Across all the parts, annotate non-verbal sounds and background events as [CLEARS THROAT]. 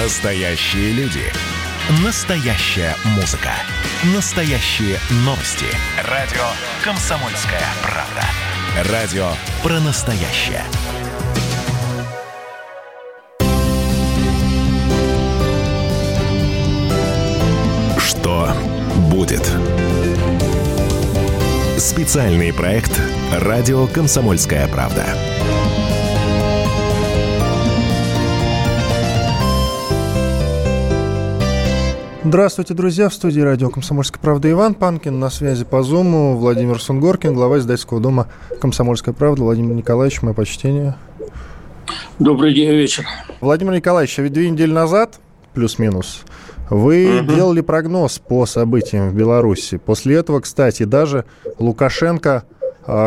Настоящие люди. Настоящая музыка. Настоящие новости. Радио «Комсомольская правда». Радио про настоящее. Что будет? Специальный проект «Радио Комсомольская правда». Здравствуйте, друзья. В студии радио «Комсомольская правда» Иван Панкин. На связи по Зуму Владимир Сунгоркин, глава издательского дома «Комсомольская правда». Владимир Николаевич, мое почтение. Добрый день, вечер. Владимир Николаевич, а ведь две недели назад, плюс-минус, вы угу. делали прогноз по событиям в Беларуси. После этого, кстати, даже Лукашенко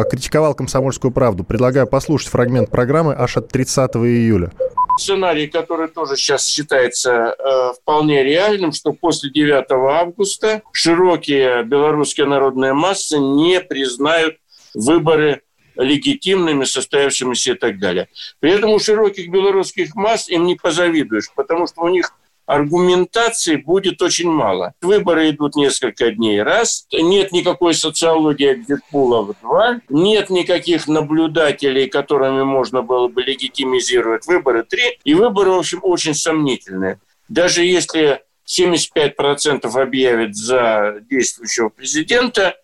критиковал «Комсомольскую правду». Предлагаю послушать фрагмент программы аж от 30 июля сценарий, который тоже сейчас считается э, вполне реальным, что после 9 августа широкие белорусские народные массы не признают выборы легитимными, состоявшимися и так далее. При этом у широких белорусских масс им не позавидуешь, потому что у них аргументации будет очень мало. Выборы идут несколько дней раз, нет никакой социологии экзитпулов два, нет никаких наблюдателей, которыми можно было бы легитимизировать выборы три, и выборы, в общем, очень сомнительные. Даже если 75% объявят за действующего президента,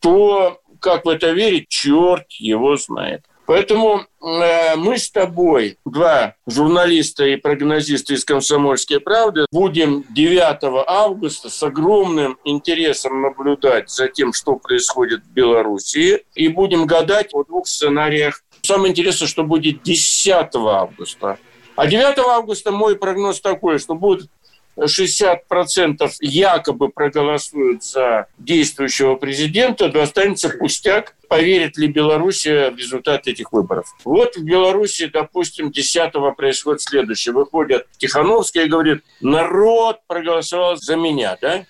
то как в это верить, черт его знает. Поэтому э, мы с тобой, два журналиста и прогнозиста из «Комсомольской правды», будем 9 августа с огромным интересом наблюдать за тем, что происходит в Белоруссии, и будем гадать о двух сценариях. Самое интересное, что будет 10 августа. А 9 августа мой прогноз такой, что будет 60% якобы проголосуют за действующего президента, то останется пустяк, поверит ли Белоруссия в результат этих выборов. Вот в Беларуси, допустим, 10-го происходит следующее. Выходит Тихановский и говорит, народ проголосовал за меня, да?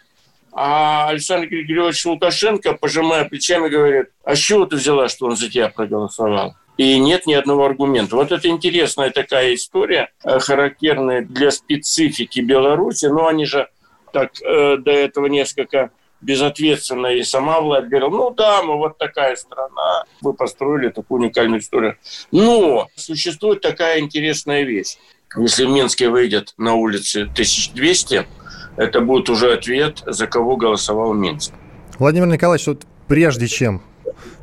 А Александр Григорьевич Лукашенко, пожимая плечами, говорит, а с чего ты взяла, что он за тебя проголосовал? И нет ни одного аргумента. Вот это интересная такая история, э, характерная для специфики Беларуси, но они же так э, до этого несколько безответственно и сама Влад говорила, ну да, мы вот такая страна, вы построили такую уникальную историю. Но существует такая интересная вещь. Если в Минске выйдет на улице 1200, это будет уже ответ, за кого голосовал Минск. Владимир Николаевич, вот прежде чем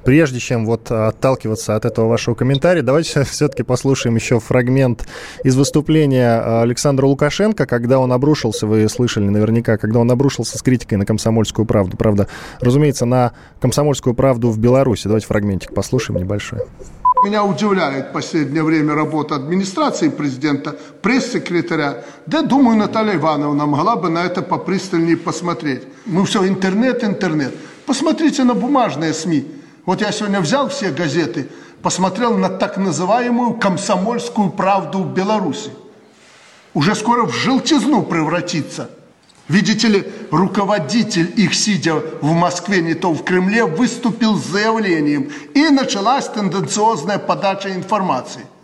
прежде чем вот отталкиваться от этого вашего комментария, давайте [LAUGHS] все-таки послушаем еще фрагмент из выступления Александра Лукашенко, когда он обрушился, вы слышали наверняка, когда он обрушился с критикой на комсомольскую правду. Правда, разумеется, на комсомольскую правду в Беларуси. Давайте фрагментик послушаем небольшой. Меня удивляет в последнее время работа администрации президента, пресс-секретаря. Да, думаю, Наталья Ивановна могла бы на это попристальнее посмотреть. Ну все, интернет, интернет. Посмотрите на бумажные СМИ. Вот я сегодня взял все газеты, посмотрел на так называемую комсомольскую правду в Беларуси. Уже скоро в желтизну превратится. Видите ли, руководитель их, сидя в Москве, не то в Кремле, выступил с заявлением. И началась тенденциозная подача информации –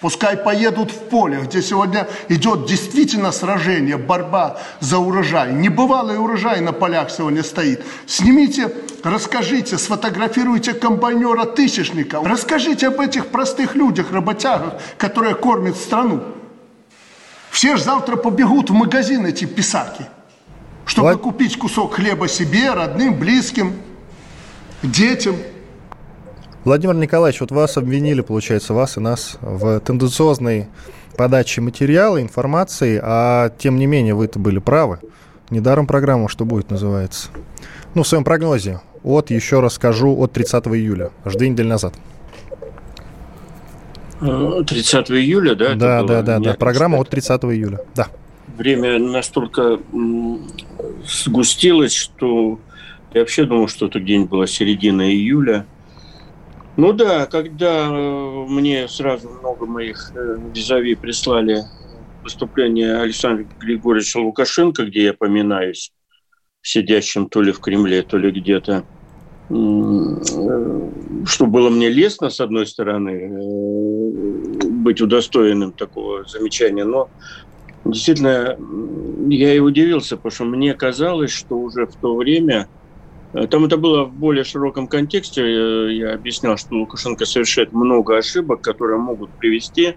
Пускай поедут в поле, где сегодня идет действительно сражение, борьба за урожай. Небывалый урожай на полях сегодня стоит. Снимите, расскажите, сфотографируйте комбайнера тысячника. Расскажите об этих простых людях, работягах, которые кормят страну. Все же завтра побегут в магазин эти писаки, чтобы вот. купить кусок хлеба себе, родным, близким, детям – Владимир Николаевич, вот вас обвинили, получается, вас и нас в тенденциозной подаче материала, информации, а тем не менее вы-то были правы. Недаром программа «Что будет» называется. Ну, в своем прогнозе от, еще раз скажу, от 30 июля, аж две недели назад. 30 июля, да? Да, да, да, да. Программа от 30 июля, да. Время настолько сгустилось, что я вообще думал, что это день была середина июля – ну да, когда э, мне сразу много моих э, визави прислали выступление Александра Григорьевича Лукашенко, где я поминаюсь сидящим то ли в Кремле, то ли где-то, э, что было мне лестно, с одной стороны, быть удостоенным такого замечания, но Действительно, я и удивился, потому что мне казалось, что уже в то время там это было в более широком контексте. Э, я объяснял, что Лукашенко совершает много ошибок, которые могут привести э,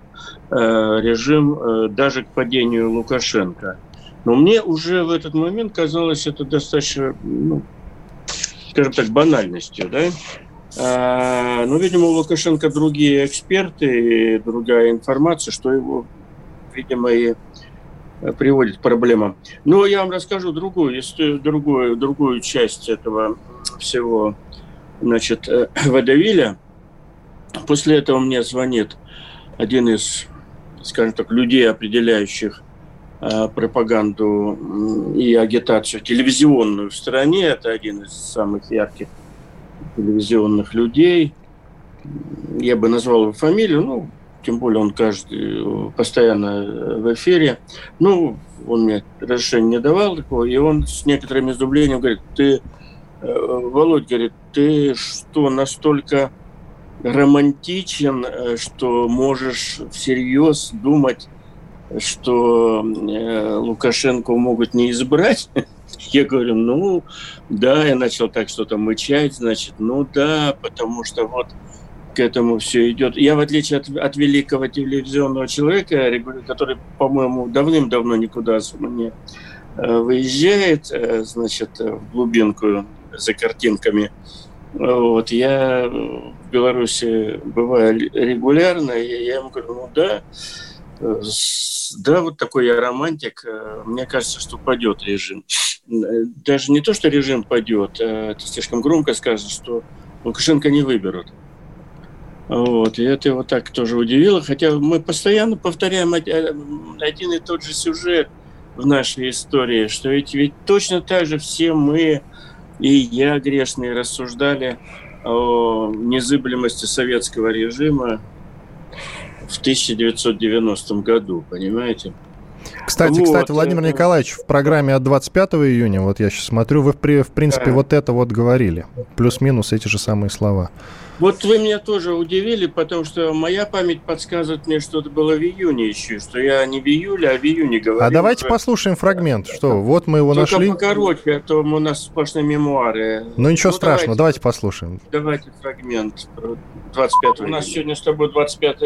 режим даже к падению Лукашенко. Но мне уже в этот момент казалось это достаточно, ну, скажем так, банальностью. Да? А, но, видимо, у Лукашенко другие эксперты другая информация, что его, видимо, и Э, приводит к проблемам. Но я вам расскажу другую, другую, другую часть этого всего значит, э, [CLEARS THROAT] Водовиля. После этого мне звонит один из, скажем так, людей, определяющих э, пропаганду и агитацию телевизионную в стране. Это один из самых ярких телевизионных людей. Я бы назвал его фамилию, ну, тем более он каждый постоянно в эфире. Ну, он мне разрешение не давал такого, и он с некоторым изумлением говорит, ты, э, Володь, говорит, ты что, настолько романтичен, э, что можешь всерьез думать, что э, Лукашенко могут не избрать? [LAUGHS] Я говорю, ну, да, я начал так что-то мычать, значит, ну да, потому что вот к этому все идет. Я, в отличие от, от великого телевизионного человека, который, по-моему, давным-давно никуда не э, выезжает, э, значит, в глубинку за картинками, вот, я в Беларуси бываю регулярно, и я ему говорю, ну да, э, да, вот такой я романтик, мне кажется, что падет режим. Даже не то, что режим падет, это слишком громко сказано, что Лукашенко не выберут. Вот, и это его так тоже удивило, хотя мы постоянно повторяем один и тот же сюжет в нашей истории, что ведь, ведь точно так же все мы, и я грешные, рассуждали о незыблемости советского режима в 1990 году, понимаете? Кстати, вот. кстати, Владимир Николаевич, в программе от 25 июня, вот я сейчас смотрю, вы, в принципе, да. вот это вот говорили. Плюс-минус эти же самые слова. Вот вы меня тоже удивили, потому что моя память подсказывает мне, что это было в июне еще, что я не в июле, а в июне говорил. А давайте уже. послушаем фрагмент. Что, вот мы его Только нашли. покороче, а то у нас сплошные мемуары. Ну ничего ну, страшного, давайте, давайте послушаем. Давайте фрагмент 25 У нас сегодня с тобой 25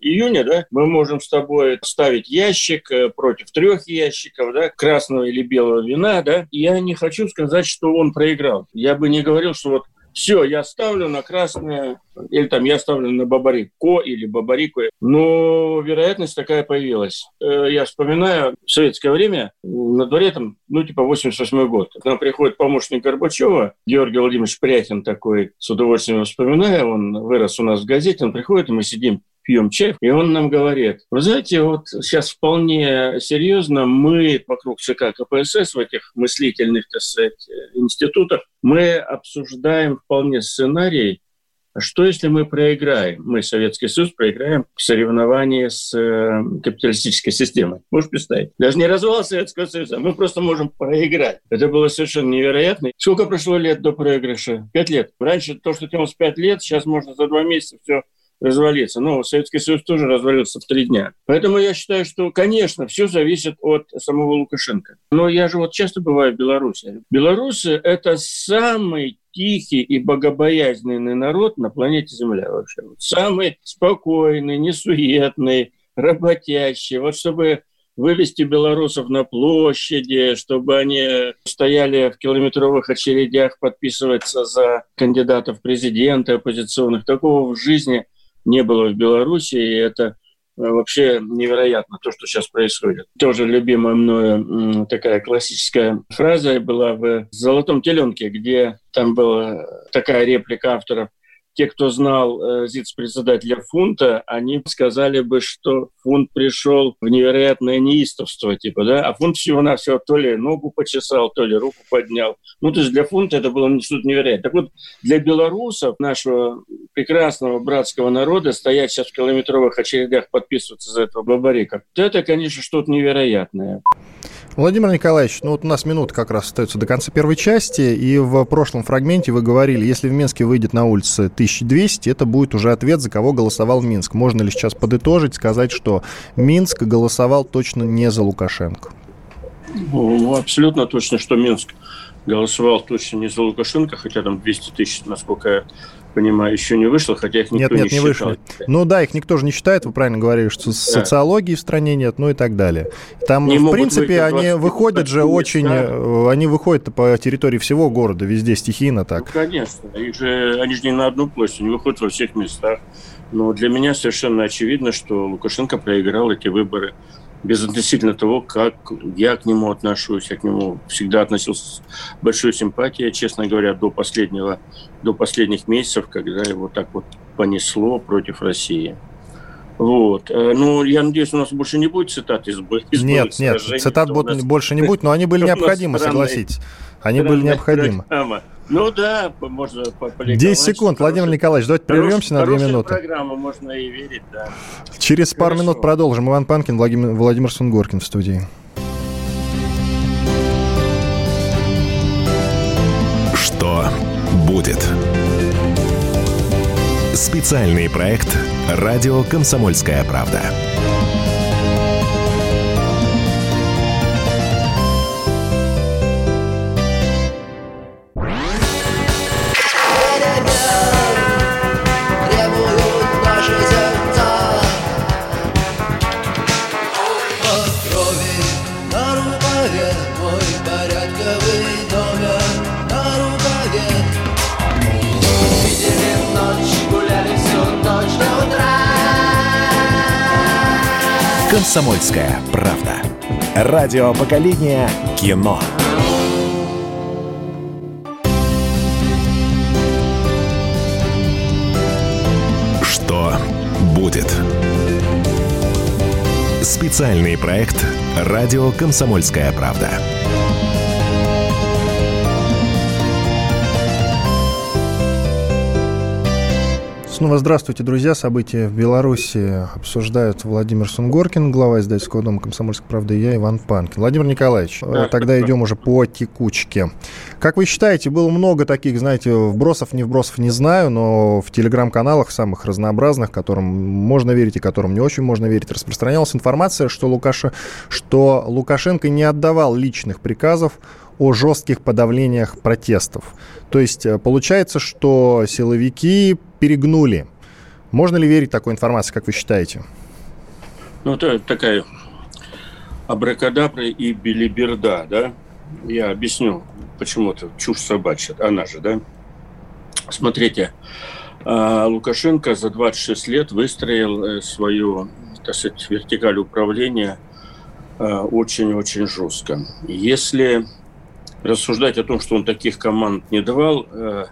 июня, да? Мы можем с тобой ставить ящик э, против трех ящиков, да, красного или белого вина, да? Я не хочу сказать, что он проиграл. Я бы не говорил, что вот все, я ставлю на красное, или там я ставлю на бабарико или бабарику. Но вероятность такая появилась. Э, я вспоминаю в советское время, на дворе там, ну, типа 88 год. К нам приходит помощник Горбачева, Георгий Владимирович Прятин такой, с удовольствием вспоминаю, он вырос у нас в газете, он приходит, и мы сидим пьем чай, и он нам говорит, вы знаете, вот сейчас вполне серьезно мы вокруг ЦК КПСС в этих мыслительных, так сказать, институтах, мы обсуждаем вполне сценарий, что если мы проиграем, мы, Советский Союз, проиграем в соревновании с э, капиталистической системой? Можешь представить? Даже не развал Советского Союза, мы просто можем проиграть. Это было совершенно невероятно. Сколько прошло лет до проигрыша? Пять лет. Раньше то, что тянулось пять лет, сейчас можно за два месяца все развалиться. Но Советский Союз тоже развалился в три дня. Поэтому я считаю, что, конечно, все зависит от самого Лукашенко. Но я же вот часто бываю в Беларуси. Белорусы – это самый тихий и богобоязненный народ на планете Земля вообще. Самый спокойный, несуетный, работящий. Вот чтобы вывести белорусов на площади, чтобы они стояли в километровых очередях подписываться за кандидатов в президенты оппозиционных. Такого в жизни не было в Беларуси, и это э, вообще невероятно, то, что сейчас происходит. Тоже любимая мною такая классическая фраза была в «Золотом теленке», где там была такая реплика авторов те, кто знал э, ЗИЦ-председателя фунта, они сказали бы, что фунт пришел в невероятное неистовство, типа, да, а фунт всего-навсего то ли ногу почесал, то ли руку поднял. Ну, то есть для фунта это было что-то невероятное. Так вот, для белорусов, нашего прекрасного братского народа, стоять сейчас в километровых очередях, подписываться за этого бабарика, это, конечно, что-то невероятное. Владимир Николаевич, ну вот у нас минута как раз остается до конца первой части, и в прошлом фрагменте вы говорили, если в Минске выйдет на улице 1200, это будет уже ответ, за кого голосовал Минск. Можно ли сейчас подытожить, сказать, что Минск голосовал точно не за Лукашенко? Ну, абсолютно точно, что Минск голосовал точно не за Лукашенко, хотя там 200 тысяч, насколько я понимаю, еще не вышло, хотя их никто нет, нет, не, не вышли. Ну да, их никто же не считает, вы правильно говорили, что да. социологии в стране нет, ну и так далее. Там, не в принципе, они выходят же очень, да. Э, они выходят по территории всего города, везде стихийно так. Ну, конечно, их же, они же не на одну площадь, они выходят во всех местах. Но для меня совершенно очевидно, что Лукашенко проиграл эти выборы безотносительно того, как я к нему отношусь. Я к нему всегда относился с большой симпатией, честно говоря, до последнего, до последних месяцев, когда его так вот понесло против России. Вот. Э, ну, я надеюсь, у нас больше не будет цитат из, из Нет, нет, цитат больше не будет, но они были [LAUGHS] необходимы, согласитесь. Они были необходимы. Программа. Ну да, можно 10 секунд, хороший, Владимир Николаевич, давайте прервемся на 2 минуты. программа, можно и верить, да. Через пару минут продолжим. Иван Панкин, Владимир, Владимир Сунгоркин в студии. Что будет? Специальный проект «Радио Комсомольская правда». «Комсомольская правда». Радио поколения кино. Что будет? Специальный проект «Радио Комсомольская правда». Снова здравствуйте, друзья. События в Беларуси обсуждают Владимир Сунгоркин, глава издательского дома «Комсомольской правды», и я, Иван Панкин. Владимир Николаевич, да, тогда идем уже по текучке. Как вы считаете, было много таких, знаете, вбросов, не вбросов, не знаю, но в телеграм-каналах самых разнообразных, которым можно верить и которым не очень можно верить, распространялась информация, что, Лукаша, что Лукашенко не отдавал личных приказов о жестких подавлениях протестов. То есть э, получается, что силовики перегнули. Можно ли верить такой информации, как вы считаете? Ну, это такая абракадабра и билиберда, да? Я объясню, почему это чушь собачья, она же, да? Смотрите, а, Лукашенко за 26 лет выстроил э, свою, так сказать, вертикаль управления э, очень-очень жестко. Если рассуждать о том, что он таких команд не давал, э,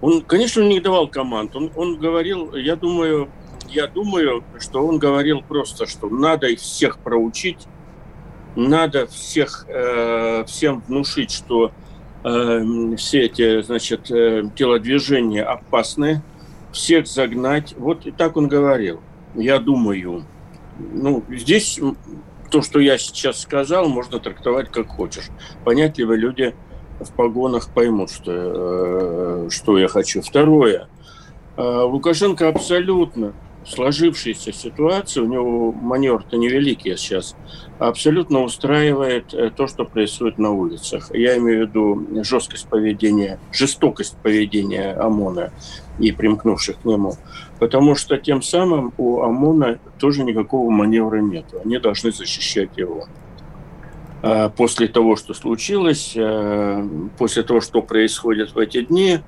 он, конечно, не давал команд. Он, он говорил, я думаю, я думаю, что он говорил просто, что надо всех проучить, надо всех, э, всем внушить, что э, все эти, значит, э, телодвижения опасны, всех загнать. Вот и так он говорил. Я думаю. Ну, здесь то, что я сейчас сказал, можно трактовать как хочешь. Понятливые люди в погонах поймут, что, э, что я хочу. Второе. Э, Лукашенко абсолютно сложившаяся ситуация, у него маневр-то невеликий сейчас, абсолютно устраивает э, то, что происходит на улицах. Я имею в виду жесткость поведения, жестокость поведения ОМОНа и примкнувших к нему. Потому что тем самым у ОМОНа тоже никакого маневра нет. Они должны защищать его. А после того, что случилось, э, после того, что происходит в эти дни,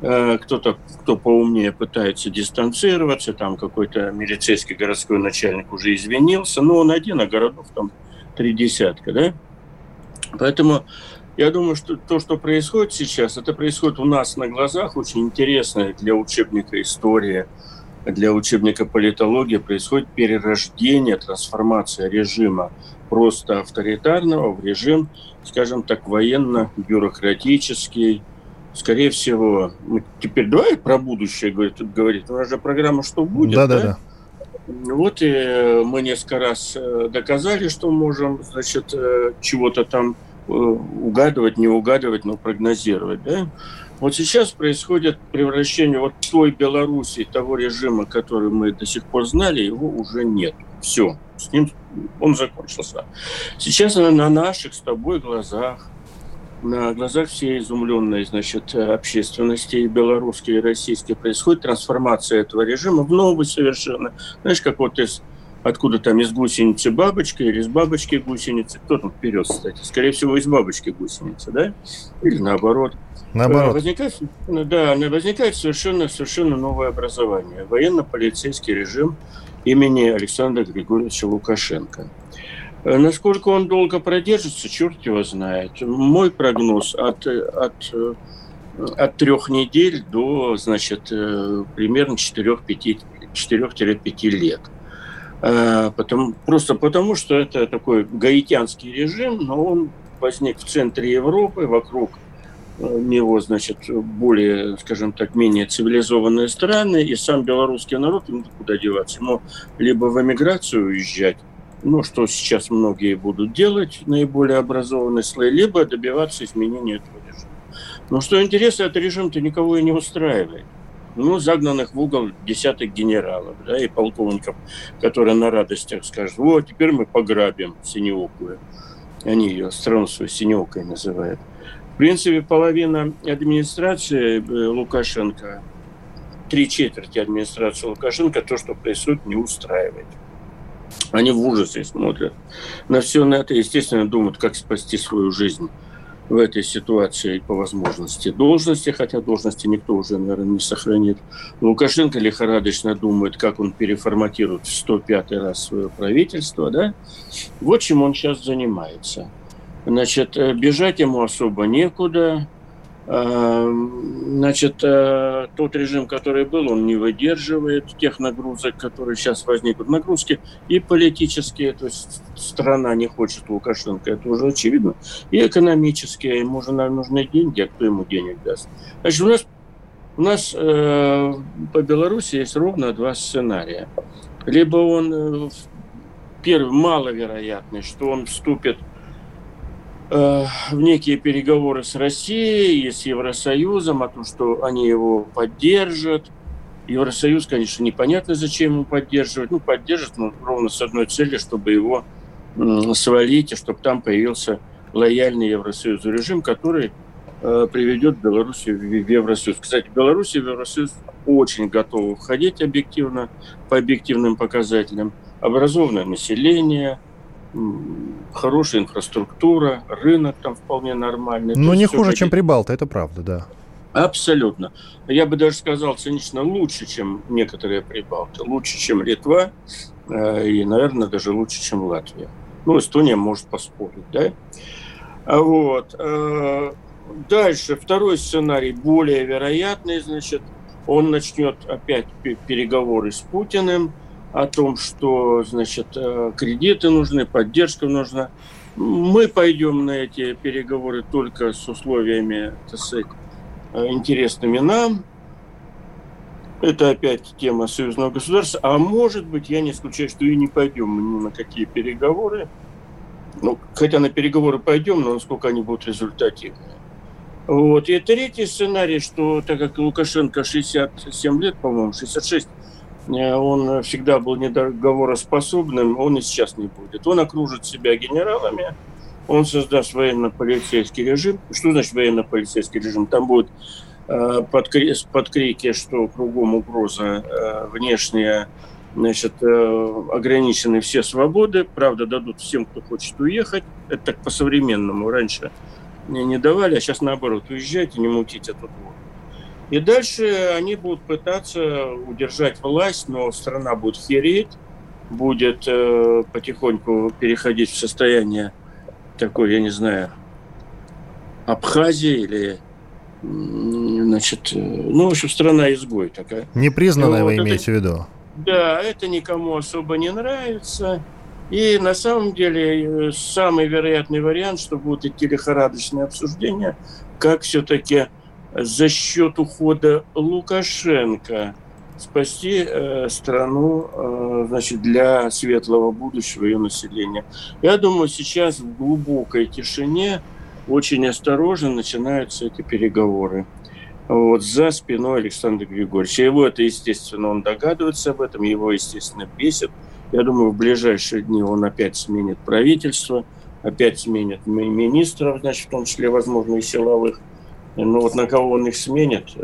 кто-то, кто поумнее, пытается дистанцироваться, там какой-то милицейский городской начальник уже извинился, но он один, а городов там три десятка, да? Поэтому я думаю, что то, что происходит сейчас, это происходит у нас на глазах, очень интересно для учебника истории, для учебника политологии, происходит перерождение, трансформация режима просто авторитарного в режим, скажем так, военно-бюрократический. Скорее всего, мы теперь давай про будущее говорит, говорит. У нас же программа «Что будет?» Да, да, да. Вот и мы несколько раз доказали, что можем, значит, чего-то там угадывать, не угадывать, но прогнозировать. Да? Вот сейчас происходит превращение вот той Белоруссии, того режима, который мы до сих пор знали, его уже нет. Все, с ним он закончился. Сейчас на наших с тобой глазах, на глазах всей изумленной значит, общественности и белорусской, и российской происходит трансформация этого режима в новый совершенно. Знаешь, как вот из откуда там из гусеницы бабочка или из бабочки гусеницы. Кто там вперед, кстати? Скорее всего, из бабочки гусеница, да? Или наоборот. Наоборот. Возникает, да, возникает совершенно, совершенно новое образование. Военно-полицейский режим имени Александра Григорьевича Лукашенко. Э, насколько он долго продержится, черт его знает. Мой прогноз от, от, э, от трех недель до, значит, э, примерно 4-5 лет. Потому, просто потому, что это такой гаитянский режим, но он возник в центре Европы, вокруг него, значит, более, скажем так, менее цивилизованные страны, и сам белорусский народ, ему куда деваться, ему либо в эмиграцию уезжать, ну, что сейчас многие будут делать, наиболее образованные слои, либо добиваться изменения этого режима. Но что интересно, этот режим-то никого и не устраивает. Ну, загнанных в угол десяток генералов, да, и полковников, которые на радостях скажут, вот, теперь мы пограбим Синеокую. Они ее страну свою Синеокой называют. В принципе, половина администрации э, Лукашенко, три четверти администрации Лукашенко, то, что происходит, не устраивает. Они в ужасе смотрят на все на это, естественно, думают, как спасти свою жизнь в этой ситуации по возможности должности, хотя должности никто уже, наверное, не сохранит. Лукашенко лихорадочно думает, как он переформатирует в 105 раз свое правительство. Да? Вот чем он сейчас занимается. Значит, э, бежать ему особо некуда. А, значит, э, тот режим, который был, он не выдерживает тех нагрузок, которые сейчас возникнут. Нагрузки и политические, то есть страна не хочет Лукашенко, это уже очевидно, и экономические. Ему же наверное, нужны деньги, а кто ему денег даст? Значит, у нас, у нас э, по Беларуси есть ровно два сценария. Либо он, э, первый, маловероятный, что он вступит в некие переговоры с Россией и с Евросоюзом о том, что они его поддержат. Евросоюз, конечно, непонятно, зачем ему поддерживать. Ну, поддержит, но ровно с одной целью, чтобы его свалить, и чтобы там появился лояльный Евросоюзу режим, который э, приведет Беларусь в Евросоюз. Кстати, Беларусь в Евросоюз очень готова входить объективно, по объективным показателям. Образованное население, хорошая инфраструктура, рынок там вполне нормальный. Но не хуже, чем Прибалта, это правда, да. Абсолютно. Я бы даже сказал, цинично лучше, чем некоторые Прибалты. Лучше, чем Литва э, и, наверное, даже лучше, чем Латвия. Ну, Эстония может поспорить, да? А вот. Э, дальше, второй сценарий, более вероятный, значит, он начнет опять переговоры с Путиным – о том, что, значит, э, кредиты нужны, поддержка нужна. Мы пойдем на эти переговоры только с условиями, так сказать, э, интересными нам. Это опять тема союзного государства. А может быть, я не исключаю, что и не пойдем ни на какие переговоры. Ну, хотя на переговоры пойдем, но насколько они будут результативные. Вот. И третий сценарий, что так как Лукашенко 67 лет, по-моему, 66, Э, он всегда был недоговороспособным, он и сейчас не будет. Он окружит себя генералами, он создаст военно-полицейский режим. Что значит военно-полицейский режим? Там будет э, под, под крики, что кругом угроза э, внешняя, значит, э, ограничены все свободы. Правда, дадут всем, кто хочет уехать. Это так по-современному. Раньше не, не давали, а сейчас наоборот. Уезжайте, не мутите тут вот. И дальше они будут пытаться удержать власть, но страна будет хереть, будет э, потихоньку переходить в состояние такой, я не знаю, Абхазии или значит, э, ну, в общем, страна-изгой такая. Непризнанная ну, вы вот имеете это, в виду? Да, это никому особо не нравится. И на самом деле э, самый вероятный вариант, что будут идти лихорадочные обсуждения, как все-таки за счет ухода Лукашенко спасти э, страну э, значит, для светлого будущего ее населения. Я думаю, сейчас в глубокой тишине очень осторожно начинаются эти переговоры. Вот, за спиной Александра Григорьевича. Его это, естественно, он догадывается об этом, его, естественно, бесит. Я думаю, в ближайшие дни он опять сменит правительство, опять сменит министров, значит, в том числе, возможно, и силовых. Но вот на кого он их сменит,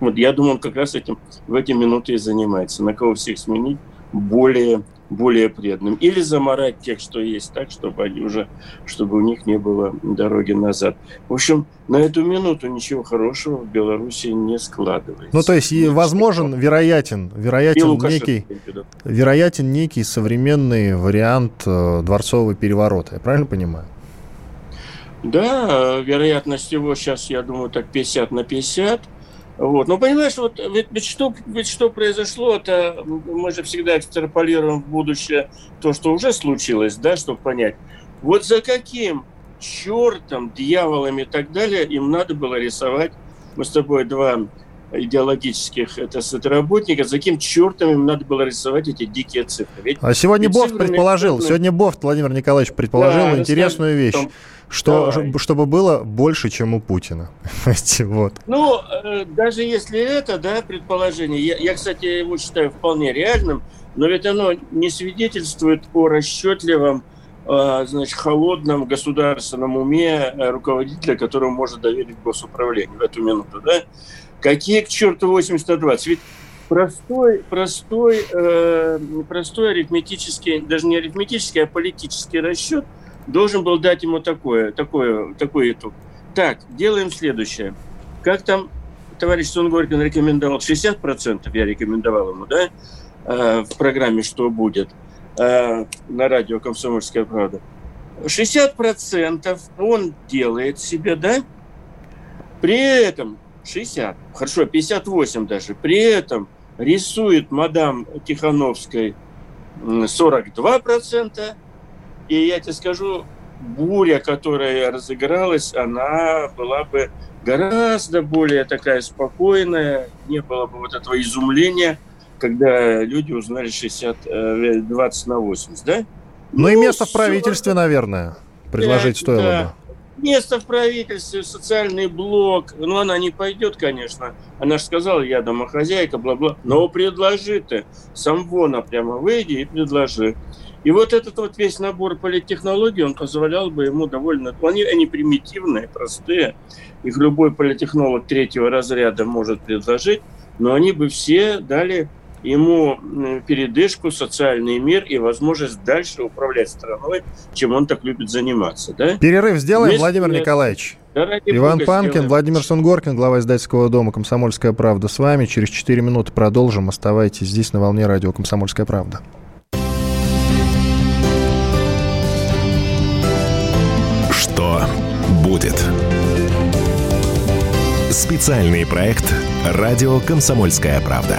вот я думаю, он как раз этим в эти минуты и занимается. На кого всех сменить более, более преданным. Или заморать тех, что есть, так, чтобы они уже, чтобы у них не было дороги назад. В общем, на эту минуту ничего хорошего в Беларуси не складывается. Ну, то есть, и возможен, вероятен, вероятен некий, вероятен некий современный вариант э, дворцового переворота. Я правильно понимаю? Да, вероятность его сейчас, я думаю, так 50 на 50. Вот. Но понимаешь, вот ведь, ведь, что, ведь что произошло, это мы же всегда экстраполируем в будущее то, что уже случилось, да, чтобы понять. Вот за каким чертом, дьяволами и так далее им надо было рисовать, мы с тобой два идеологических это, работника, за каким чертом им надо было рисовать эти дикие цифры. Ведь, а сегодня Бофт предположил, цифрами... сегодня Бофт Владимир Николаевич предположил да, интересную вещь. Том, что, Давай. чтобы было больше, чем у Путина. [LAUGHS] вот. Ну, э, даже если это, да, предположение, я, я, кстати, его считаю вполне реальным, но ведь оно не свидетельствует о расчетливом, э, значит, холодном государственном уме э, руководителя, которому можно доверить госуправлению в эту минуту, да? Какие к черту 80-20? Ведь простой, простой, э, простой арифметический, даже не арифметический, а политический расчет – должен был дать ему такое, такое, такой итог. Так, делаем следующее. Как там товарищ Сунгоркин рекомендовал, 60% я рекомендовал ему, да, э, в программе «Что будет» э, на радио «Комсомольская правда». 60% он делает себе, да, при этом 60, хорошо, 58 даже, при этом рисует мадам Тихановской 42%, и я тебе скажу, буря, которая разыгралась, она была бы гораздо более такая спокойная, не было бы вот этого изумления, когда люди узнали 60, 20 э, на 80, да? Ну, ну и место в правительстве, наверное, предложить да, стоило да. бы. Место в правительстве, социальный блок, ну, она не пойдет, конечно. Она же сказала, я домохозяйка, бла-бла. Но предложи ты, сам вона прямо выйди и предложи. И вот этот вот весь набор политтехнологий, он позволял бы ему довольно... Они, они примитивные, простые. Их любой политтехнолог третьего разряда может предложить, но они бы все дали ему передышку, социальный мир и возможность дальше управлять страной, чем он так любит заниматься. Да? Перерыв сделаем, Вместе Владимир Николаевич. Да, Иван Панкин, сделаем. Владимир Сунгоркин, глава издательского дома «Комсомольская правда» с вами. Через 4 минуты продолжим. Оставайтесь здесь на волне радио «Комсомольская правда». Что будет? Специальный проект «Радио Комсомольская правда».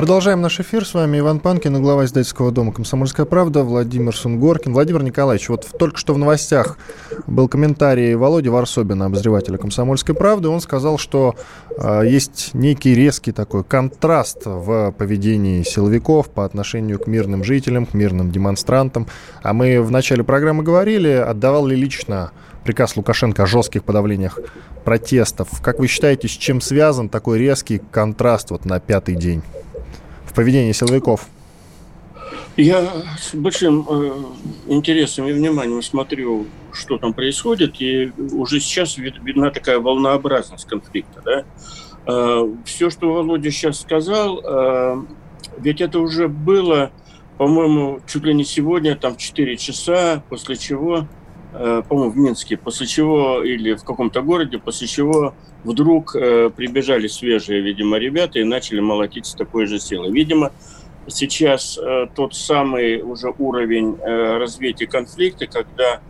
Продолжаем наш эфир. С вами Иван Панкин глава издательского дома «Комсомольская правда» Владимир Сунгоркин. Владимир Николаевич, вот только что в новостях был комментарий Володи Варсобина, обозревателя «Комсомольской правды». Он сказал, что э, есть некий резкий такой контраст в поведении силовиков по отношению к мирным жителям, к мирным демонстрантам. А мы в начале программы говорили, отдавал ли лично приказ Лукашенко о жестких подавлениях протестов. Как вы считаете, с чем связан такой резкий контраст вот на пятый день? В поведении силовиков? Я с большим э, интересом и вниманием смотрю, что там происходит, и уже сейчас видна такая волнообразность конфликта. Да? Э, все, что Володя сейчас сказал, э, ведь это уже было, по-моему, чуть ли не сегодня, там, в 4 часа, после чего, по-моему, в Минске, после чего, или в каком-то городе, после чего вдруг э, прибежали свежие, видимо, ребята и начали молотить с такой же силой. Видимо, сейчас э, тот самый уже уровень э, развития конфликта, когда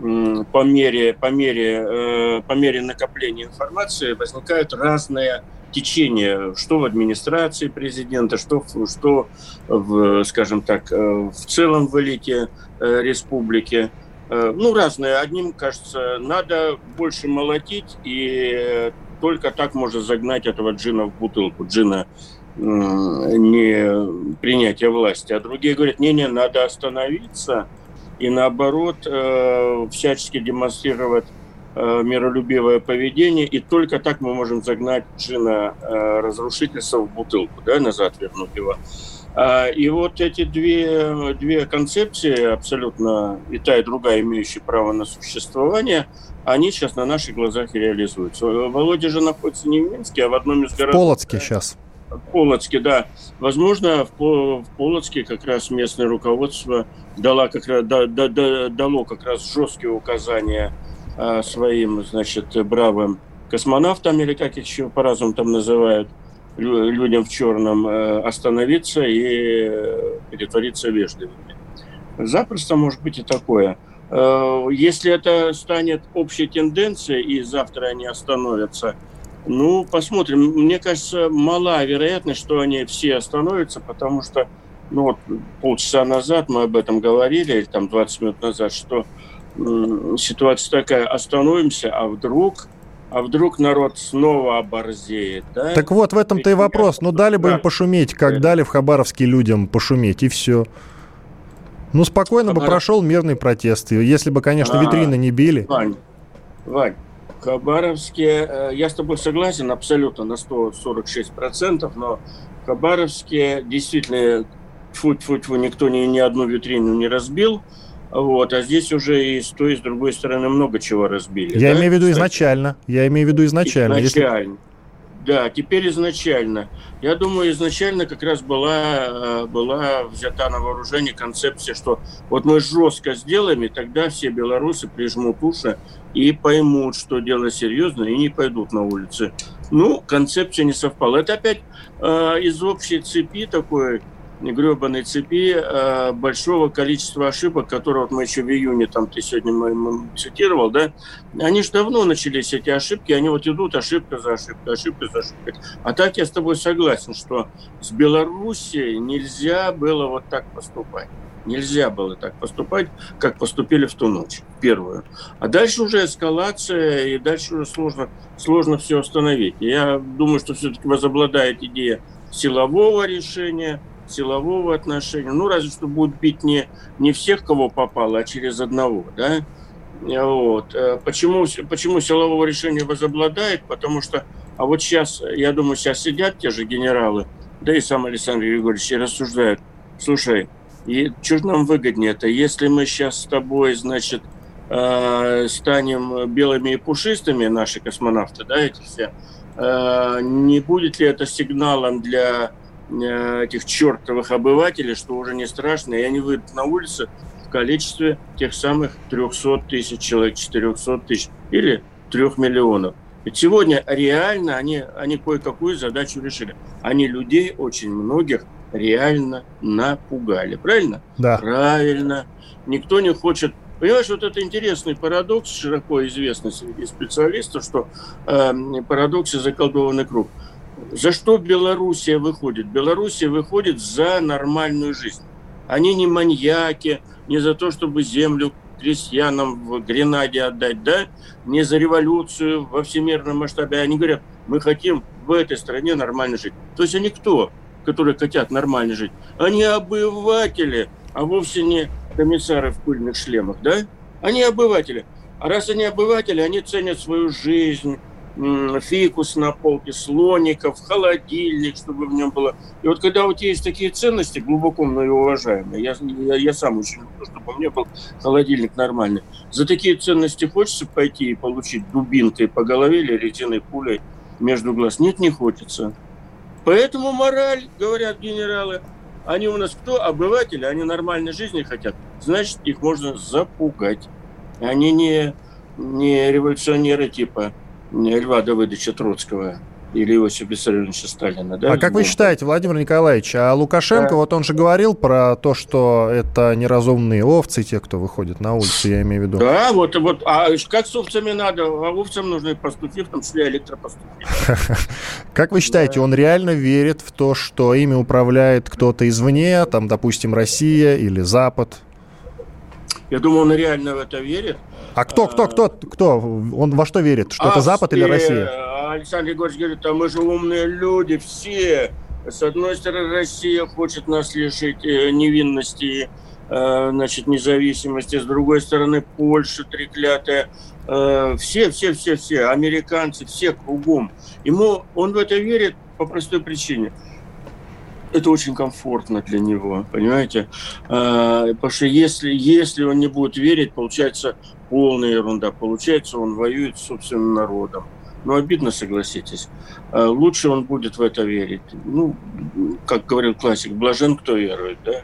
э, по мере, по, мере, э, по мере накопления информации возникают разные течения, что в администрации президента, что, что в, скажем так, э, в целом в элите э, республики. Э, ну, разные. Одним, кажется, надо больше молотить, и только так можно загнать этого джина в бутылку. Джина не принятия власти. А другие говорят, не-не, надо остановиться и наоборот всячески демонстрировать Э, миролюбивое поведение, и только так мы можем загнать джина э, разрушительства в бутылку, да, назад вернуть его. А, и вот эти две, две концепции, абсолютно и та, и другая, имеющие право на существование, они сейчас на наших глазах реализуются. Володя же находится не в Минске, а в одном из городов. В Полоцке сейчас. Полоцке, да. Возможно, в, Полоцке как раз местное руководство дало как раз, дало как раз жесткие указания Э, своим, значит, бравым космонавтам, или как их еще по-разному там называют, людям в черном, э, остановиться и э, перетвориться вежливыми. Запросто может быть и такое. Если это станет общей тенденцией, и завтра они остановятся, ну, посмотрим. Мне кажется, мала вероятность, что они все остановятся, потому что, ну, вот полчаса назад мы об этом говорили, или там 20 минут назад, что ситуация такая, остановимся, а вдруг а вдруг народ снова оборзеет, да? Так вот, в этом-то и вопрос. Ну, дали бы им пошуметь, как да. дали в Хабаровске людям пошуметь, и все. Ну, спокойно Хабаров... бы прошел мирный протест, если бы, конечно, а, витрины не били. Вань, Вань, в Хабаровске, э, я с тобой согласен абсолютно на 146%, но в Хабаровске действительно, фу-фу-фу, никто ни, ни одну витрину не разбил, вот, а здесь уже и с той, и с другой стороны много чего разбили. Я да? имею в виду изначально. Я имею в виду изначально. Изначально. Если... Да, теперь изначально. Я думаю, изначально как раз была, э, была взята на вооружение концепция, что вот мы жестко сделаем, и тогда все белорусы прижмут уши и поймут, что дело серьезно, и не пойдут на улицы. Ну, концепция не совпала. Это опять э, из общей цепи такой гребаной цепи э, большого количества ошибок, которые вот мы еще в июне, там ты сегодня цитировал, да, они же давно начались, эти ошибки, они вот идут ошибка за ошибкой, ошибка за ошибкой. А так я с тобой согласен, что с Белоруссией нельзя было вот так поступать. Нельзя было так поступать, как поступили в ту ночь, первую. А дальше уже эскалация, и дальше уже сложно, сложно все остановить. Я думаю, что все-таки возобладает идея силового решения – силового отношения. Ну, разве что будут бить не, не всех, кого попало, а через одного, да? Вот. Э, почему, почему силового решения возобладает? Потому что, а вот сейчас, я думаю, сейчас сидят те же генералы, да и сам Александр Григорьевич, и рассуждают, слушай, и что же нам выгоднее это, если мы сейчас с тобой, значит, э, станем белыми и пушистыми, наши космонавты, да, эти все, э, не будет ли это сигналом для этих чертовых обывателей, что уже не страшно, и они выйдут на улицы в количестве тех самых 300 тысяч человек, 400 тысяч или 3 миллионов. Ведь сегодня реально они, они кое-какую задачу решили. Они людей, очень многих, реально напугали. Правильно? Да. Правильно. Никто не хочет Понимаешь, вот это интересный парадокс, широко известный среди специалистов, что э, парадокс и заколдованный круг. За что Белоруссия выходит? Белоруссия выходит за нормальную жизнь. Они не маньяки, не за то, чтобы землю крестьянам в Гренаде отдать, да, не за революцию во всемирном масштабе. Они говорят, мы хотим в этой стране нормально жить. То есть они кто, которые хотят нормально жить? Они обыватели, а вовсе не комиссары в пыльных шлемах, да? Они обыватели. А раз они обыватели, они ценят свою жизнь, фикус на полке, слоников, холодильник, чтобы в нем было. И вот когда у тебя есть такие ценности, глубоко мной уважаемые, я, я, я сам очень люблю, чтобы у меня был холодильник нормальный. За такие ценности хочется пойти и получить дубинкой по голове или резиной пулей между глаз? Нет, не хочется. Поэтому мораль, говорят генералы, они у нас кто? Обыватели, они нормальной жизни хотят. Значит, их можно запугать. Они не, не революционеры типа Льва Давыдовича Троцкого или Иосифа Виссарионовича Сталина. Да? А как вы считаете, Владимир Николаевич, а Лукашенко, да. вот он же говорил про то, что это неразумные овцы, те, кто выходит на улицу, я имею в виду. Да, вот, вот а как с овцами надо? А овцам нужны пастухи, в том числе электропастухи. [LAUGHS] Как вы считаете, он реально верит в то, что ими управляет кто-то извне, там, допустим, Россия или Запад? Я думаю, он реально в это верит. А кто, кто, кто, кто? Он во что верит? Что это Запад или Россия? Александр Егорович говорит, а мы же умные люди все. С одной стороны, Россия хочет нас лишить э, невинности, э, значит, независимости. С другой стороны, Польша треклятая. Э, все, все, все, все, американцы, все кругом. Ему, он в это верит по простой причине – это очень комфортно для него, понимаете? А, потому что если, если он не будет верить, получается полная ерунда. Получается, он воюет с собственным народом. Ну, обидно, согласитесь. А, лучше он будет в это верить. Ну, как говорил классик, блажен, кто верует, да?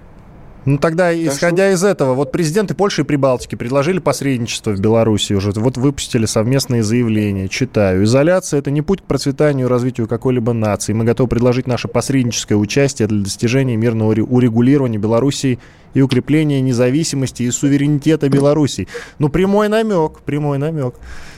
Ну тогда, так исходя что... из этого, вот президенты Польши и Прибалтики предложили посредничество в Беларуси уже, вот выпустили совместные заявления, читаю. Изоляция – это не путь к процветанию и развитию какой-либо нации. Мы готовы предложить наше посредническое участие для достижения мирного урегулирования Белоруссии и укрепления независимости и суверенитета Беларуси. Ну, прямой намек, прямой намек.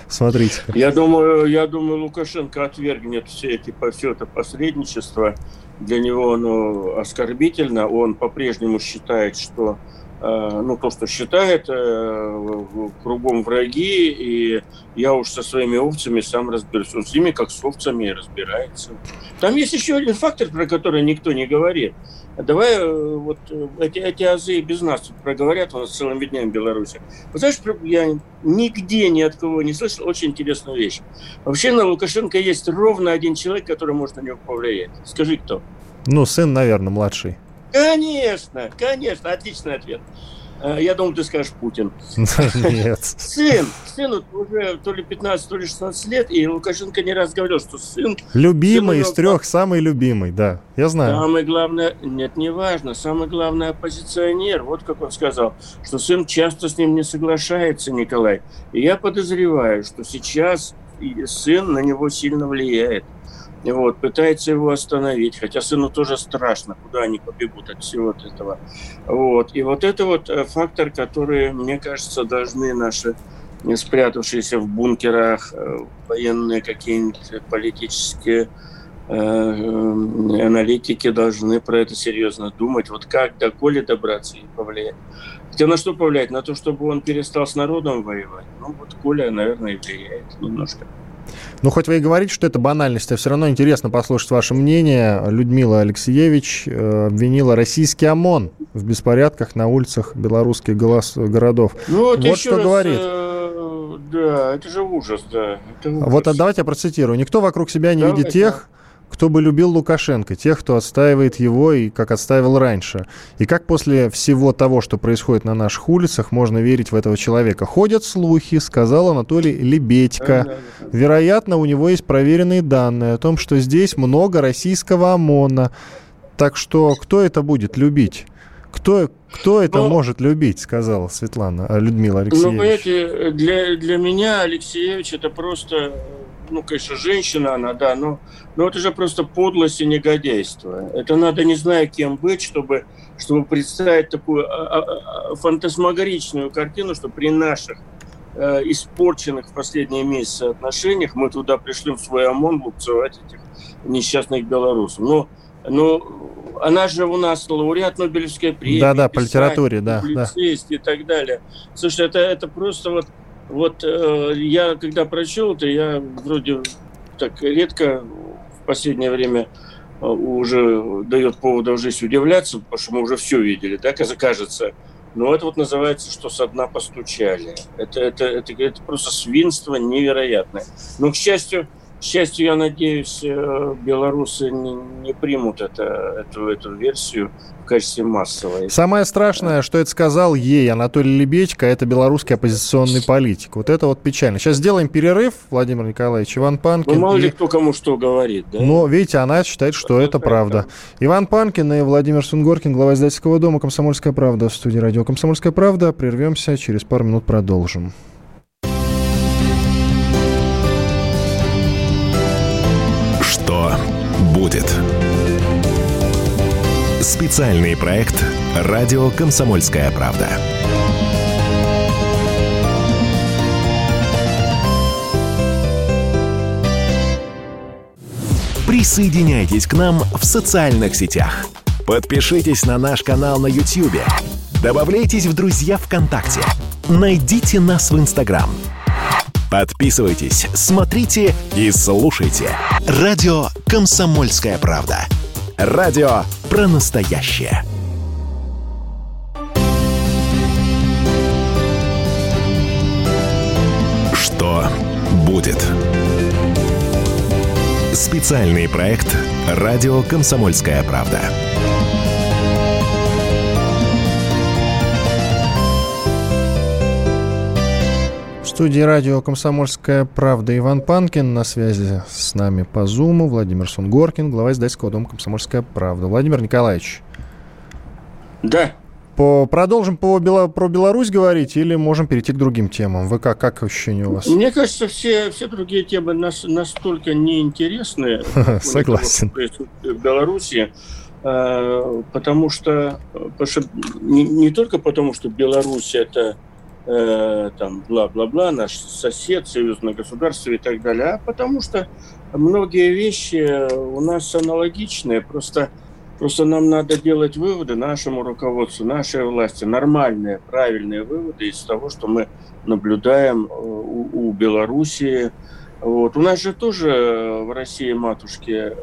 Смотрите. Я думаю, я думаю, Лукашенко отвергнет все эти все это посредничество для него оно оскорбительно. Он по-прежнему считает, что ну, то, что считает, э, кругом враги, и я уж со своими овцами сам разберусь. Он с ними, как с овцами, разбирается. Там есть еще один фактор, про который никто не говорит. Давай э, вот э, эти, эти азы без нас проговорят у нас целыми днями в Беларуси. Вы знаешь, я нигде ни от кого не слышал очень интересную вещь. Вообще на Лукашенко есть ровно один человек, который может на него повлиять. Скажи, кто? Ну, сын, наверное, младший. Конечно, конечно, отличный ответ. Э, я думал, ты скажешь Путин. [LAUGHS] Нет. Сын, сыну уже то ли 15, то ли 16 лет, и Лукашенко не раз говорил, что сын... Любимый из трех, самый любимый, да, я знаю. Самое главное, нет, не важно, самое главное оппозиционер, вот как он сказал, что сын часто с ним не соглашается, Николай. И я подозреваю, что сейчас сын на него сильно влияет вот, пытается его остановить, хотя сыну тоже страшно, куда они побегут от всего этого. Вот. И вот это вот э, фактор, который, мне кажется, должны наши спрятавшиеся в бункерах э, военные какие-нибудь политические э, аналитики должны про это серьезно думать. Вот как до Коли добраться и повлиять. Хотя на что повлиять? На то, чтобы он перестал с народом воевать. Ну вот Коля, наверное, и влияет немножко. Ну, хоть вы и говорите, что это банальность, а все равно интересно послушать ваше мнение. Людмила Алексеевич э, обвинила российский ОМОН в беспорядках на улицах белорусских городов. Ну, вот, вот что раз, говорит. Э, да, это же ужас, да. Это ужас. Вот а давайте я процитирую. Никто вокруг себя не Давай, видит тех, кто бы любил Лукашенко, тех, кто отстаивает его и как отстаивал раньше. И как после всего того, что происходит на наших улицах, можно верить в этого человека? Ходят слухи, сказал Анатолий Лебедько. Вероятно, у него есть проверенные данные о том, что здесь много российского ОМОНа. Так что кто это будет любить? Кто, кто это ну, может любить, сказала Светлана, а, Людмила Алексеевич. Ну, понимаете, для, для меня Алексеевич это просто ну, конечно, женщина она, да, но, но это же просто подлость и негодяйство. Это надо, не знаю, кем быть, чтобы, чтобы представить такую а, а, а, фантасмагоричную картину, что при наших э, испорченных в последние месяцы отношениях мы туда пришли в свой ОМОН лупцевать этих несчастных белорусов. Но, но она же у нас лауреат Нобелевской премии. Да-да, по литературе, да. да. и так далее. Слушай, это, это просто вот вот э, я, когда прочел это, я вроде так редко в последнее время э, уже дает повод уже удивляться, потому что мы уже все видели, да, кажется. Но это вот называется, что со дна постучали. Это, это, это, это просто свинство невероятное. Но, к счастью, К счастью, я надеюсь, э, белорусы не, не примут это, эту, эту версию в качестве массовой. Самое страшное, что это сказал ей Анатолий Лебедько, это белорусский оппозиционный политик. Вот это вот печально. Сейчас сделаем перерыв, Владимир Николаевич, Иван Панкин. Ну, мало и... ли кто кому что говорит, да? Но, видите, она считает, что это, это правда. Иван Панкин и Владимир Сунгоркин, глава издательского дома «Комсомольская правда» в студии радио «Комсомольская правда». Прервемся, через пару минут продолжим. Будет? Специальный проект «Радио Комсомольская правда». Присоединяйтесь к нам в социальных сетях. Подпишитесь на наш канал на YouTube. Добавляйтесь в друзья ВКонтакте. Найдите нас в Инстаграм. Подписывайтесь, смотрите и слушайте. Радио «Комсомольская правда». Радио про настоящее. Что будет? Специальный проект «Радио Комсомольская правда». Студии радио «Комсомольская правда» Иван Панкин. На связи с нами по Зуму Владимир Сунгоркин, глава издательского дома «Комсомольская правда». Владимир Николаевич. Да. По, продолжим по про Беларусь говорить или можем перейти к другим темам? Вы как, как ощущение у вас? Мне кажется, все, все другие темы нас, настолько неинтересны. [LAUGHS] Согласен. В Беларуси. Э, потому что, потому что не, не только потому, что Беларусь это э, там бла-бла-бла, наш сосед, союзное государство и так далее, а потому что многие вещи у нас аналогичные, просто Просто нам надо делать выводы нашему руководству, нашей власти, нормальные, правильные выводы из того, что мы наблюдаем э, у, у Белоруссии. Вот. У нас же тоже в России, матушке,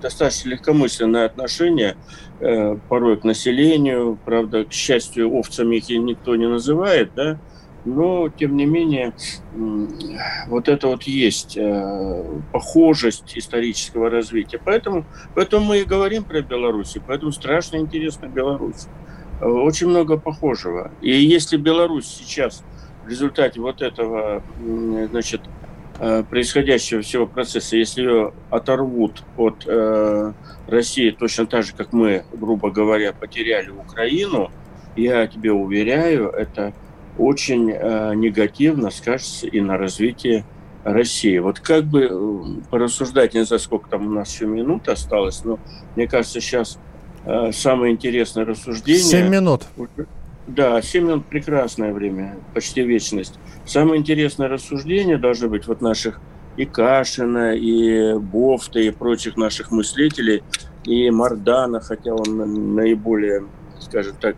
достаточно легкомысленное отношение э, порой к населению. Правда, к счастью, овцами их никто не называет, да, но, тем не менее, вот это вот есть э, похожесть исторического развития. Поэтому, поэтому мы и говорим про Беларусь, поэтому страшно интересно Беларусь. Очень много похожего. И если Беларусь сейчас в результате вот этого, значит, происходящего всего процесса, если ее оторвут от э, России точно так же, как мы, грубо говоря, потеряли Украину, я тебе уверяю, это очень э, негативно скажется и на развитии России. Вот как бы э, порассуждать, не знаю, сколько там у нас еще минут осталось, но мне кажется, сейчас э, самое интересное рассуждение... Семь минут. Да, семь минут – прекрасное время, почти вечность. Самое интересное рассуждение должно быть вот наших и Кашина, и Бофта, и прочих наших мыслителей, и Мардана, хотя он наиболее, скажем так,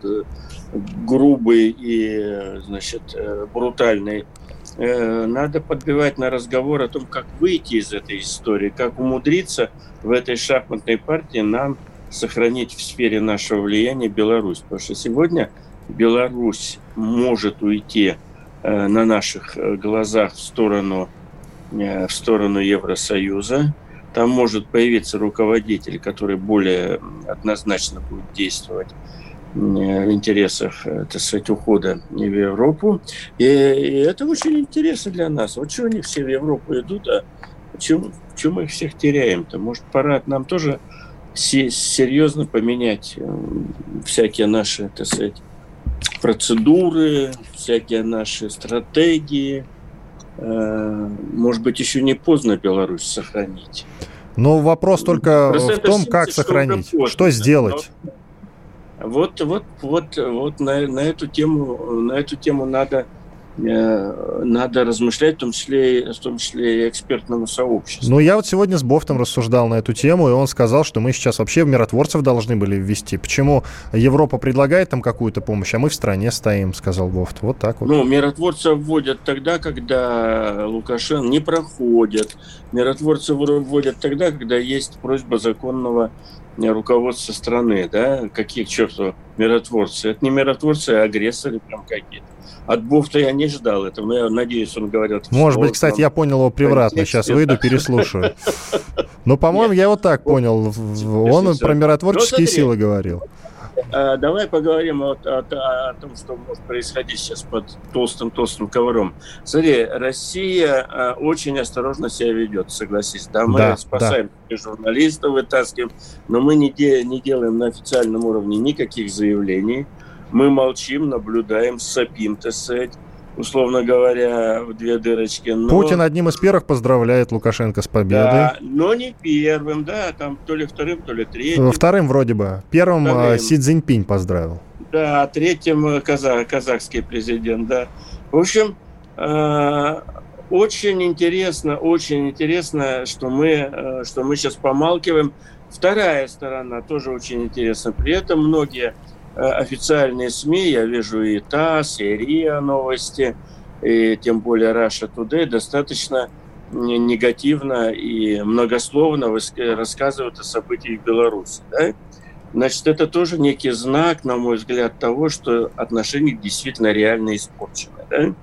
грубый и, значит, э, брутальный, э, надо подбивать на разговор о том, как выйти из этой истории, как умудриться в этой шахматной партии нам сохранить в сфере нашего влияния Беларусь. Потому что сегодня Беларусь может уйти э, на наших глазах в сторону, в сторону Евросоюза. Там может появиться руководитель, который более однозначно будет действовать в интересах, э, так сказать, ухода в Европу. И, и это очень интересно для нас. Вот что они все в Европу идут, а почему, почему мы их всех теряем-то? Может, пора нам тоже серьезно поменять э, всякие наши, так сказать, процедуры, всякие наши стратегии. Э, может быть, еще не поздно Беларусь сохранить. Но вопрос только Просто в том, как сохранить, что сделать. Но вот, вот, вот, вот на, на эту тему, на эту тему надо надо размышлять, в том числе, в том числе и экспертному сообществу. Ну, я вот сегодня с Бофтом рассуждал на эту тему, и он сказал, что мы сейчас вообще в миротворцев должны были ввести. Почему Европа предлагает там какую-то помощь, а мы в стране стоим, сказал Бофт. Вот так вот. Ну, миротворцев вводят тогда, когда Лукашенко не проходят. Миротворцев вводят тогда, когда есть просьба законного руководство страны, да, какие к черту миротворцы. Это не миротворцы, а агрессоры прям какие-то. От Буфта я не ждал этого, но я надеюсь, он говорил... Может быть, кстати, я понял его превратно. Сейчас выйду, переслушаю. [LAUGHS] Ну, по-моему, я вот так понял. Он про миротворческие силы говорил. А, давай поговорим о, о, о том, что может происходить сейчас под толстым-толстым ковром. Смотри, Россия а, очень осторожно себя ведет, согласись. Да, мы да, спасаем да. журналистов, вытаскиваем, но мы не, де, не делаем на официальном уровне никаких заявлений. Мы молчим, наблюдаем, сопим, так сказать условно говоря, в две дырочки. Но... Путин одним из первых поздравляет Лукашенко с победой. Да, но не первым, да, там то ли вторым, то ли третьим. Вторым вроде бы. Первым вторым. А, Си Цзиньпинь поздравил. Да, третьим э, казах, казахский президент, да. В общем, э, очень интересно, очень интересно, что мы, э, что мы сейчас помалкиваем. Вторая сторона тоже очень интересна. При этом многие официальные СМИ, я вижу и ТАСС, и РИА новости, и тем более Russia Today, достаточно негативно и многословно рассказывают о событиях в Беларуси. Да? Значит, это тоже некий знак, на мой взгляд, того, что отношения действительно реально испорчены. Да?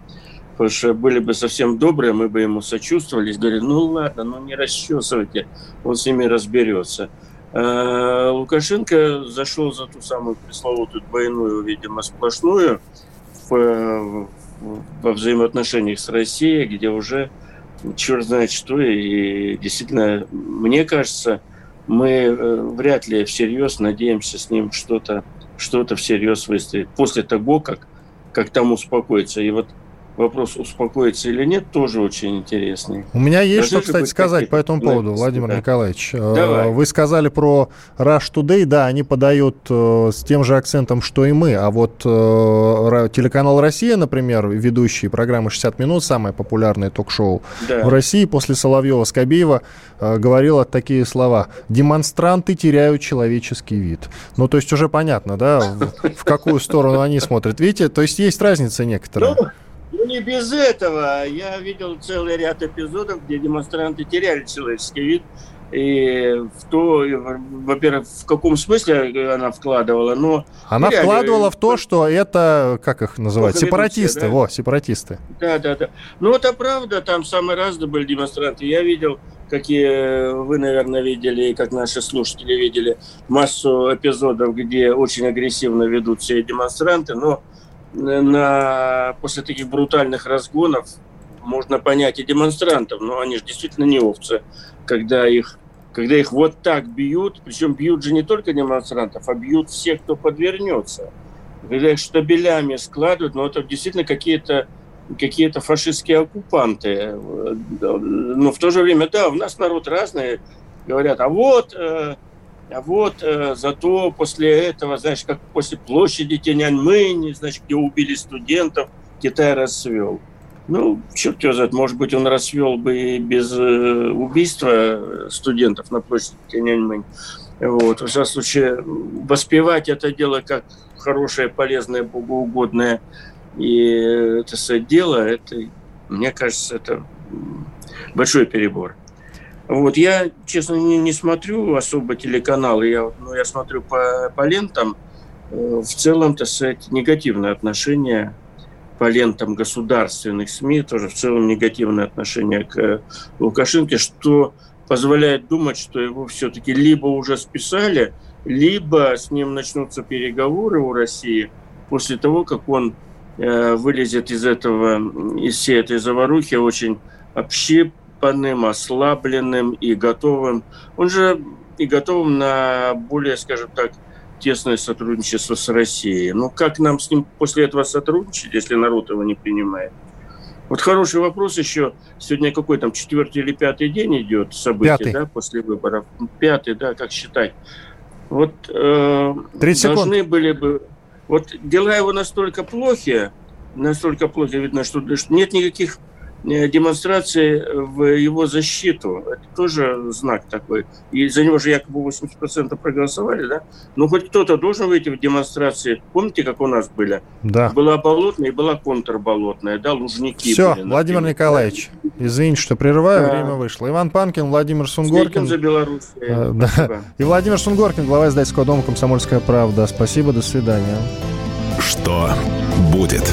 Потому что были бы совсем добрые, мы бы ему сочувствовали, говорили, ну ладно, ну не расчесывайте, он с ними разберется. Э, Лукашенко зашел за ту самую пресловутую двойную, видимо, сплошную в, во взаимоотношениях с Россией, где уже черт знает что. И действительно, мне кажется, мы э, вряд ли всерьез надеемся с ним что-то что-то всерьез выставить. После того, как, как там успокоится. И вот вопрос, успокоится или нет, тоже очень интересный. У меня есть Должны что, кстати, сказать по этому поводу, Владимир да. Николаевич. Э, Давай. Вы сказали про Rush Today, да, они подают э, с тем же акцентом, что и мы, а вот э, телеканал «Россия», например, ведущий программы «60 минут», самое популярное ток-шоу да. в России после Соловьева-Скобеева, говорила такие слова «демонстранты теряют человеческий вид». Ну, то есть уже понятно, да, в, в какую сторону они смотрят. Видите, то есть есть разница некоторая. Ну, не без этого. Я видел целый ряд эпизодов, где демонстранты теряли человеческий вид. И в то, во-первых, в каком смысле она вкладывала, но... Она теряли. вкладывала в то, что это, как их называют, сепаратисты, да? во, сепаратисты. Да, да, да. Ну, это правда, там самые разные были демонстранты. Я видел, какие вы, наверное, видели, и как наши слушатели видели, массу эпизодов, где очень агрессивно ведут все демонстранты, но на, после таких брутальных разгонов можно понять и демонстрантов, но они же действительно не овцы, когда их, когда их вот так бьют, причем бьют же не только демонстрантов, а бьют всех, кто подвернется. Когда их штабелями складывают, но это действительно какие-то какие-то фашистские оккупанты. Но в то же время, да, у нас народ разный, говорят, а вот э, а вот э, зато после этого, знаешь, как после площади Тяньаньмэнь, значит, где убили студентов, Китай расцвел. Ну, черт его знает, может быть, он расцвел бы и без э, убийства студентов на площади Тяньаньмэнь. Вот. В всяком случае, воспевать это дело как хорошее, полезное, богоугодное и это дело, это, мне кажется, это большой перебор. Вот, я, честно, не, не смотрю особо телеканалы, я, ну, я смотрю по, по лентам. Э, в целом, так сказать, негативное отношение по лентам государственных СМИ, тоже в целом негативное отношение к Лукашенко, что позволяет думать, что его все-таки либо уже списали, либо с ним начнутся переговоры у России после того, как он э, вылезет из этого, из всей этой заварухи очень общеп, заспанным, ослабленным и готовым. Он же и готовым на более, скажем так, тесное сотрудничество с Россией. Ну, как нам с ним после этого сотрудничать, если народ его не принимает? Вот хороший вопрос еще. Сегодня какой там четвертый или пятый день идет событие, пятый. да, после выборов? Пятый, да, как считать? Вот э, должны секунд. были бы... Вот дела его настолько плохи, настолько плохи, видно, что нет никаких демонстрации в его защиту. Это тоже знак такой. И за него же якобы 80% проголосовали, да? Ну, хоть кто-то должен выйти в демонстрации. Помните, как у нас были? Да. Была болотная и была контрболотная, да, лужники Все, были, Владимир например. Николаевич, извините, что прерываю, Да. время вышло. Иван Панкин, Владимир Следим Сунгоркин. за Беларусью. Э, да. Спасибо. И Владимир Сунгоркин, глава издательского дома «Комсомольская правда». Спасибо, до свидания. Что будет?